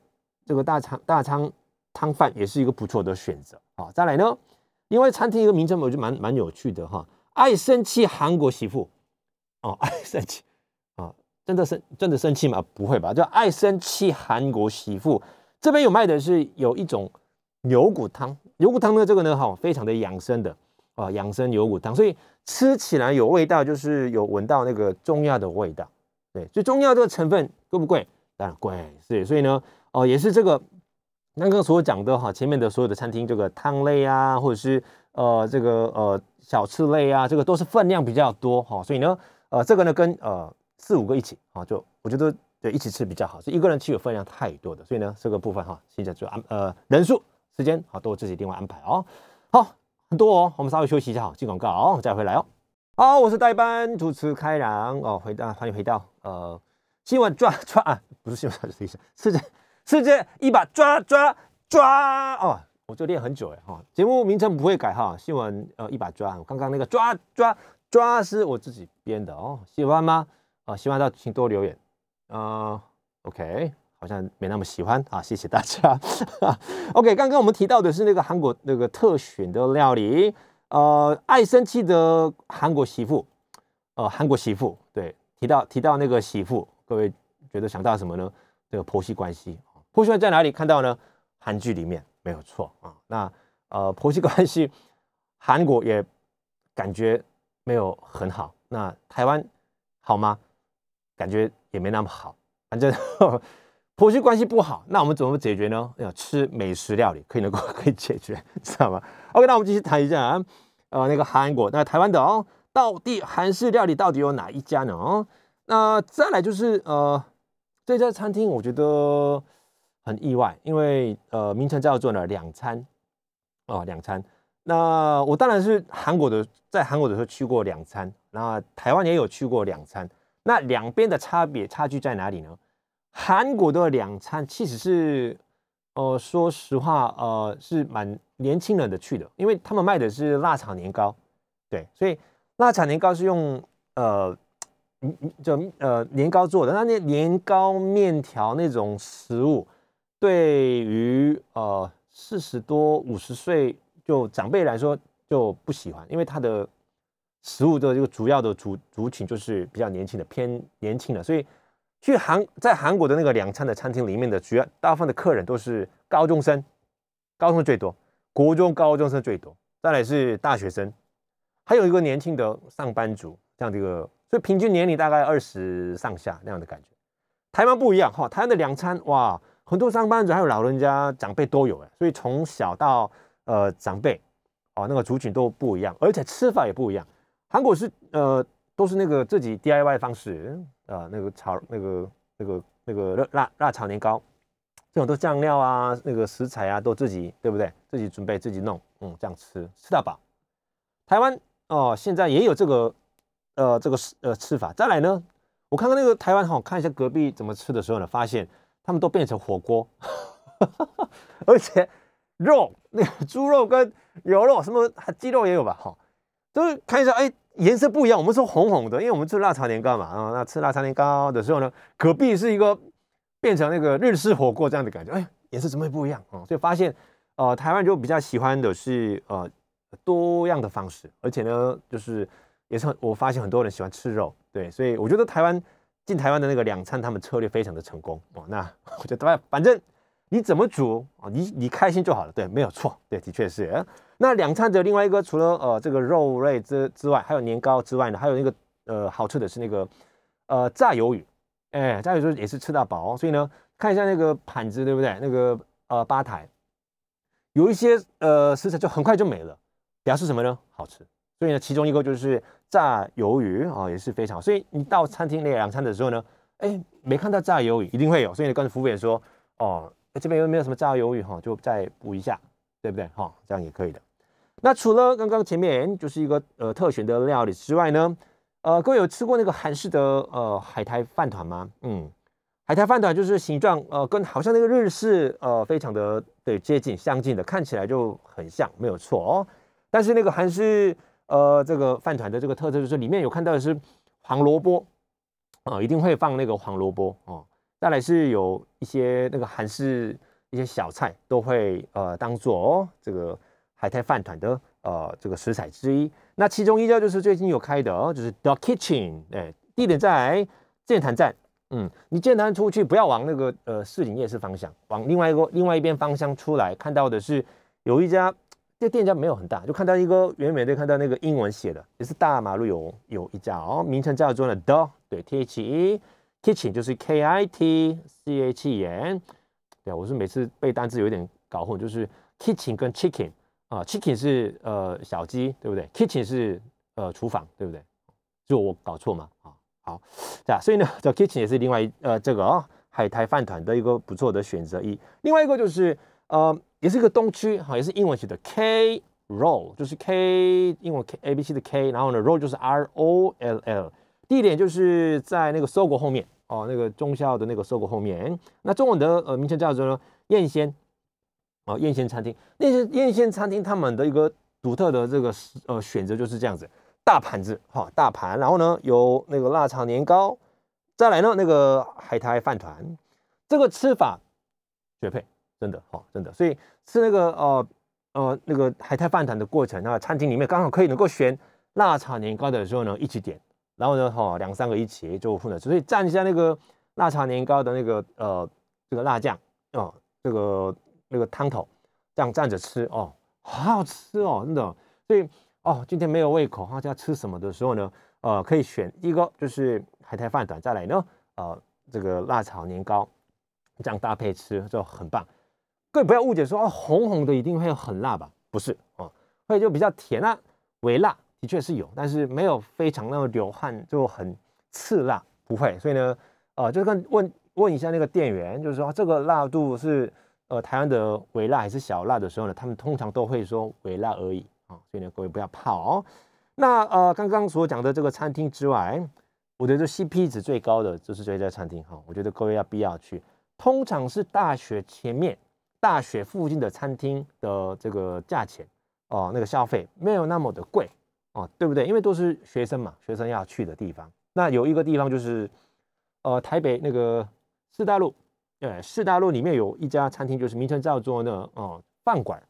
这个大肠大肠汤饭也是一个不错的选择啊。再来呢，因为餐厅一个名称我觉得蛮蛮有趣的哈，爱生气韩国媳妇哦，爱生气，真的生真的生气吗？不会吧，就爱生气韩国媳妇。这边有卖的是有一种牛骨汤，牛骨汤呢，这个呢哈，非常的养生的啊，养生牛骨汤，所以吃起来有味道，就是有闻到那个中药的味道。对，所以中药这个成分贵不贵？当然贵，是，所以呢，哦，也是这个刚刚所讲的哈，前面的所有的餐厅，这个汤类啊，或者是呃这个呃小吃类啊，这个都是分量比较多哈，所以呢，呃，这个呢跟呃四五个一起啊，就我觉得。对，一起吃比较好。是一个人吃有分量太多的，所以呢，这个部分哈，现在就安呃人数、时间好都我自己另外安排哦。好，很多哦，我们稍微休息一下哈，进广告哦，再回来哦。好，我是代班主持开朗哦，回到欢迎回到呃新闻抓抓啊，不是新闻抓是世界世界一把抓抓抓哦，我就练很久哎哈，节目名称不会改哈，新闻呃一把抓，刚刚那个抓抓抓是我自己编的哦，喜欢吗？啊，喜欢的请多留言。啊，OK，好像没那么喜欢啊，谢谢大家。OK，刚刚我们提到的是那个韩国那个特选的料理，呃，爱生气的韩国媳妇，呃，韩国媳妇，对，提到提到那个媳妇，各位觉得想到什么呢？这个婆媳关系，婆媳关系在哪里看到呢？韩剧里面没有错啊。那呃，婆媳关系，韩国也感觉没有很好，那台湾好吗？感觉也没那么好，反正 婆媳关系不好，那我们怎么解决呢？要吃美食料理可以能够 可以解决，知道吗？OK，那我们继续谈一下啊，呃，那个韩国，那台湾的哦，到底韩式料理到底有哪一家呢？哦，那再来就是呃，这家餐厅我觉得很意外，因为呃，名称叫做呢两餐哦，两餐。那我当然是韩国的，在韩国的时候去过两餐，那台湾也有去过两餐。那两边的差别差距在哪里呢？韩国的两餐其实是，呃，说实话，呃，是蛮年轻人的去的，因为他们卖的是辣炒年糕，对，所以辣炒年糕是用呃，就呃年糕做的。那那年糕面条那种食物，对于呃四十多五十岁就长辈来说就不喜欢，因为它的。食物的这个主要的族族群就是比较年轻的，偏年轻的，所以去韩在韩国的那个两餐的餐厅里面的主要大部分的客人都是高中生，高中最多，国中高中生最多，再来是大学生，还有一个年轻的上班族，这样的一个，所以平均年龄大概二十上下那样的感觉。台湾不一样哈，台湾的两餐哇，很多上班族还有老人家长辈都有哎，所以从小到呃长辈哦那个族群都不一样，而且吃法也不一样。韩国是呃都是那个自己 DIY 方式啊，那个炒那个那个那个辣辣炒年糕，这种都酱料啊，那个食材啊都自己对不对？自己准备自己弄，嗯，这样吃吃到饱。台湾哦，现在也有这个呃这个呃吃法。再来呢，我看看那个台湾哈，看一下隔壁怎么吃的时候呢，发现他们都变成火锅，而且肉那个猪肉跟牛肉什么鸡肉也有吧？哈，都是看一下哎。颜色不一样，我们说红红的，因为我们吃辣炒年糕嘛，啊，那吃辣炒年糕的时候呢，隔壁是一个变成那个日式火锅这样的感觉，哎，颜色怎么会不一样啊？所以发现，呃，台湾就比较喜欢的是呃多样的方式，而且呢，就是也是我发现很多人喜欢吃肉，对，所以我觉得台湾进台湾的那个两餐，他们策略非常的成功哦。那我觉得反正。你怎么煮啊？你你开心就好了，对，没有错，对，的确是。那两餐的另外一个，除了呃这个肉类之之外，还有年糕之外呢，还有那个呃好吃的是那个呃炸鱿鱼，哎，炸鱿鱼也是吃到饱。所以呢，看一下那个盘子，对不对？那个呃吧台有一些呃食材就很快就没了，表示什么呢？好吃。所以呢，其中一个就是炸鱿鱼啊，也是非常。所以你到餐厅那两餐的时候呢，哎，没看到炸鱿鱼，一定会有。所以你跟服务员说，哦。这边有没有什么炸鱿鱼哈？就再补一下，对不对哈？这样也可以的。那除了刚刚前面就是一个呃特选的料理之外呢，呃，各位有吃过那个韩式的呃海苔饭团吗？嗯，海苔饭团就是形状呃跟好像那个日式呃非常的对接近相近的，看起来就很像，没有错哦。但是那个韩式呃这个饭团的这个特色就是里面有看到的是黄萝卜啊，一定会放那个黄萝卜哦。再来是有一些那个韩式一些小菜都会呃当做哦这个海苔饭团的呃这个食材之一。那其中一家就是最近有开的，哦，就是 The Kitchen，哎，地点在建潭站。嗯，你建潭出去不要往那个呃市井夜市方向，往另外一个另外一边方向出来，看到的是有一家，这店家没有很大，就看到一个远远的看到那个英文写的，也是大马路有有一家哦，名称叫做呢 The，对，T H E Kitchen 就是 K I T C H E N，对啊，我是每次背单词有点搞混，就是 Kitchen 跟 Chicken 啊，Chicken 是呃小鸡，对不对？Kitchen 是呃厨房，对不对？就我搞错嘛啊？好，这样，所以呢，这 kitchen 也是另外呃这个啊海苔饭团的一个不错的选择一。另外一个就是呃，也是一个东区，哈，也是英文写的 K roll，就是 K 英文 K A B C 的 K，然后呢 roll 就是 R O L L。地点就是在那个搜狗后面哦，那个中校的那个搜狗后面。那中文的呃名称叫做呢燕仙哦，燕仙餐厅。那些燕仙餐厅他们的一个独特的这个呃选择就是这样子。大盘子哈，大盘，然后呢有那个腊肠年糕，再来呢那个海苔饭团，这个吃法绝配，真的哈，真的。所以吃那个呃呃那个海苔饭团的过程，那餐厅里面刚好可以能够选腊肠年糕的时候呢，一起点，然后呢哈两三个一起就混着吃，所以蘸一下那个腊肠年糕的那个呃这个辣酱哦，这个那个汤头这样蘸着吃哦，好好吃哦，真的，所以。哦，今天没有胃口，大家吃什么的时候呢？呃，可以选一个就是海苔饭团，再来呢，呃，这个辣炒年糕，这样搭配吃就很棒。各位不要误解说哦，红红的一定会很辣吧？不是哦，会就比较甜啊，微辣的确是有，但是没有非常那么流汗就很刺辣，不会。所以呢，呃，就是跟问问一下那个店员，就是说这个辣度是呃台湾的微辣还是小辣的时候呢，他们通常都会说微辣而已。啊，所以呢，各位不要怕哦。那呃，刚刚所讲的这个餐厅之外，我觉得 CP 值最高的就是这家餐厅哈。我觉得各位要必要去。通常是大学前面、大学附近的餐厅的这个价钱哦，那个消费没有那么的贵哦，对不对？因为都是学生嘛，学生要去的地方。那有一个地方就是呃，台北那个四大路，对，四大路里面有一家餐厅，就是名称叫做呢哦饭馆。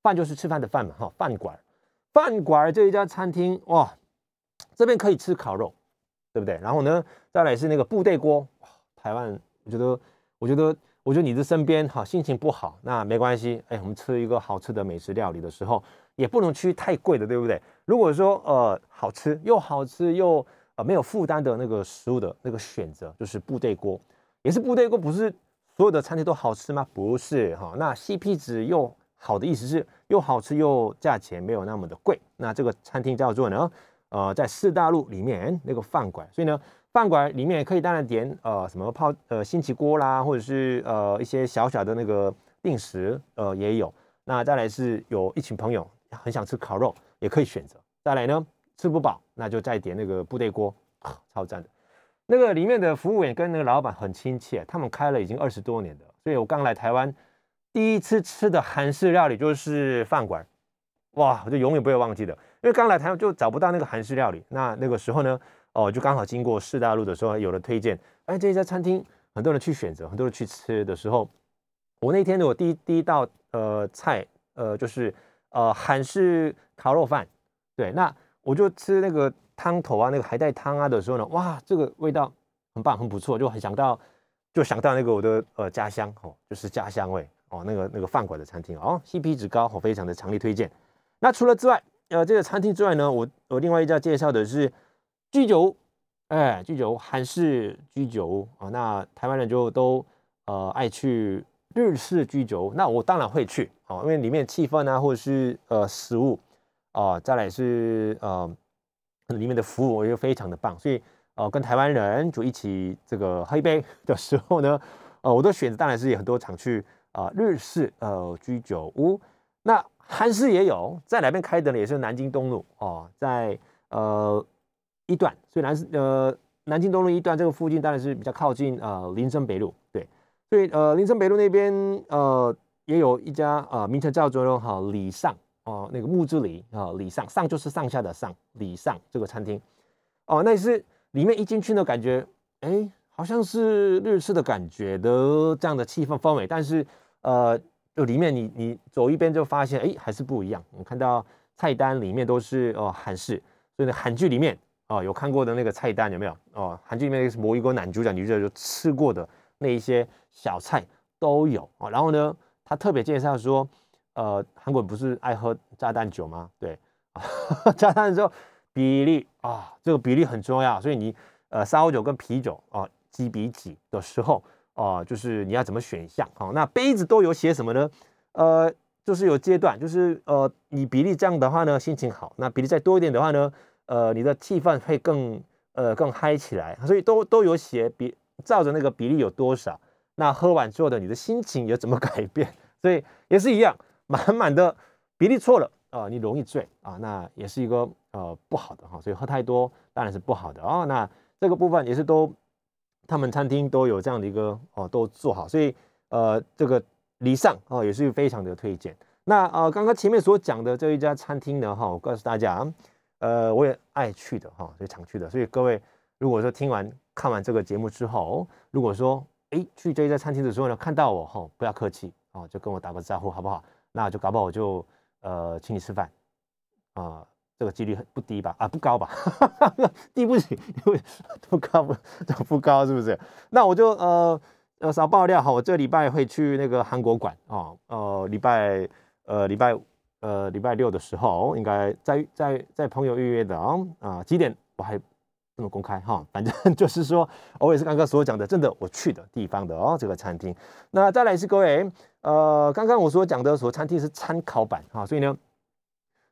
饭就是吃饭的饭嘛，哈，饭馆，饭馆这一家餐厅哇，这边可以吃烤肉，对不对？然后呢，再来是那个部队锅，台湾，我觉得，我觉得，我觉得你的身边哈心情不好，那没关系，哎，我们吃一个好吃的美食料理的时候，也不能去太贵的，对不对？如果说呃好吃又好吃又呃没有负担的那个食物的那个选择，就是部队锅，也是部队锅，不是所有的餐厅都好吃吗？不是哈，那 CP 值又。好的意思是又好吃又价钱没有那么的贵。那这个餐厅叫做呢，呃，在四大路里面那个饭馆，所以呢，饭馆里面可以当然点呃什么泡呃新奇锅啦，或者是呃一些小小的那个定时呃也有。那再来是有一群朋友很想吃烤肉，也可以选择。再来呢，吃不饱那就再点那个部队锅，超赞的。那个里面的服务员跟那个老板很亲切，他们开了已经二十多年的，所以我刚来台湾。第一次吃的韩式料理就是饭馆，哇，我就永远不会忘记的。因为刚来台湾就找不到那个韩式料理，那那个时候呢，哦，就刚好经过四大路的时候有了推荐，哎，这家餐厅很多人去选择，很多人去吃的时候，我那天的我第一第一道呃菜呃就是呃韩式烤肉饭，对，那我就吃那个汤头啊，那个海带汤啊的时候呢，哇，这个味道很棒，很不错，就很想到就想到那个我的呃家乡哦，就是家乡味。哦，那个那个饭馆的餐厅哦，CP 值高，我非常的强烈推荐。那除了之外，呃，这个餐厅之外呢，我我另外一家介绍的是居酒屋，哎，居酒屋韩式居酒屋啊。那台湾人就都呃爱去日式居酒屋，那我当然会去哦，因为里面气氛啊，或者是呃食物啊，再来是呃里面的服务，我觉得非常的棒。所以呃，跟台湾人就一起这个喝一杯的时候呢，呃，我的选择当然是也很多常去。啊，日式呃居酒屋，那韩式也有，在哪边开的呢？也是南京东路哦，在呃一段，所以南呃南京东路一段这个附近当然是比较靠近呃林森北路，所以呃林森北路那边呃也有一家呃名称叫做哈礼上哦，那个木之礼啊礼上上就是上下的上礼上这个餐厅哦，那也是里面一进去呢，感觉哎好像是日式的感觉的这样的气氛氛围，但是。呃，就里面你你走一边就发现，哎，还是不一样。我看到菜单里面都是哦韩式，所以呢韩剧里面哦有看过的那个菜单有没有？哦，韩剧里面那个某一个男主角、女主角就吃过的那一些小菜都有啊。然后呢，他特别介绍说，呃，韩国人不是爱喝炸弹酒吗？对，炸弹之后比例啊，这个比例很重要，所以你呃烧酒跟啤酒啊几比几的时候。哦，就是你要怎么选项？好，那杯子都有写什么呢？呃，就是有阶段，就是呃，你比例这样的话呢，心情好；那比例再多一点的话呢，呃，你的气氛会更呃更嗨起来。所以都都有写比照着那个比例有多少，那喝完之后的你的心情有怎么改变？所以也是一样，满满的比例错了啊，你容易醉啊，那也是一个呃不好的哈。所以喝太多当然是不好的哦。那这个部分也是都。他们餐厅都有这样的一个哦，都做好，所以呃，这个礼尚哦也是非常的推荐。那呃，刚刚前面所讲的这一家餐厅呢，哈，我告诉大家，呃，我也爱去的哈，所以常去的。所以各位如果说听完看完这个节目之后，如果说哎去这一家餐厅的时候呢，看到我哈，不要客气哦，就跟我打个招呼好不好？那就搞不好我就呃请你吃饭啊。这个几率很不低吧？啊，不高吧？低不起，因为不高不不高，是不是？那我就呃呃少爆料哈，我这礼拜会去那个韩国馆啊，呃礼拜呃礼拜呃礼拜六的时候，应该在在在朋友预约的啊啊几点我还不能公开哈，反正 就是说我也是刚刚所讲的，真的我去的地方的哦，这个餐厅。那再来是各位呃，刚刚我所讲的所餐厅是参考版哈，所以呢。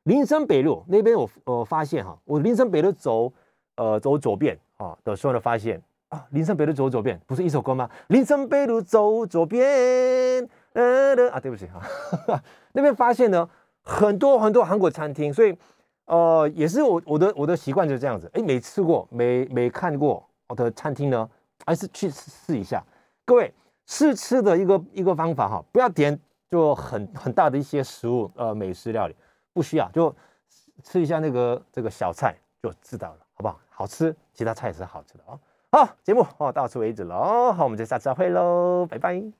林森北路那边，我呃发现哈，我林森北路走，呃走左边啊的时候呢，发现啊，林森北路走左边不是一首歌吗？林森北路走左边，呃啊，对不起哈，那边发现呢很多很多韩国餐厅，所以呃也是我我的我的习惯就是这样子，哎，没吃过没没看过我的餐厅呢，还是去试一下。各位试吃的一个一个方法哈，不要点就很很大的一些食物，呃美食料理。不需要，就吃一下那个这个小菜就知道了，好不好？好吃，其他菜也是好吃的哦。好，节目哦到此为止了哦，好，我们就下次再会喽，拜拜。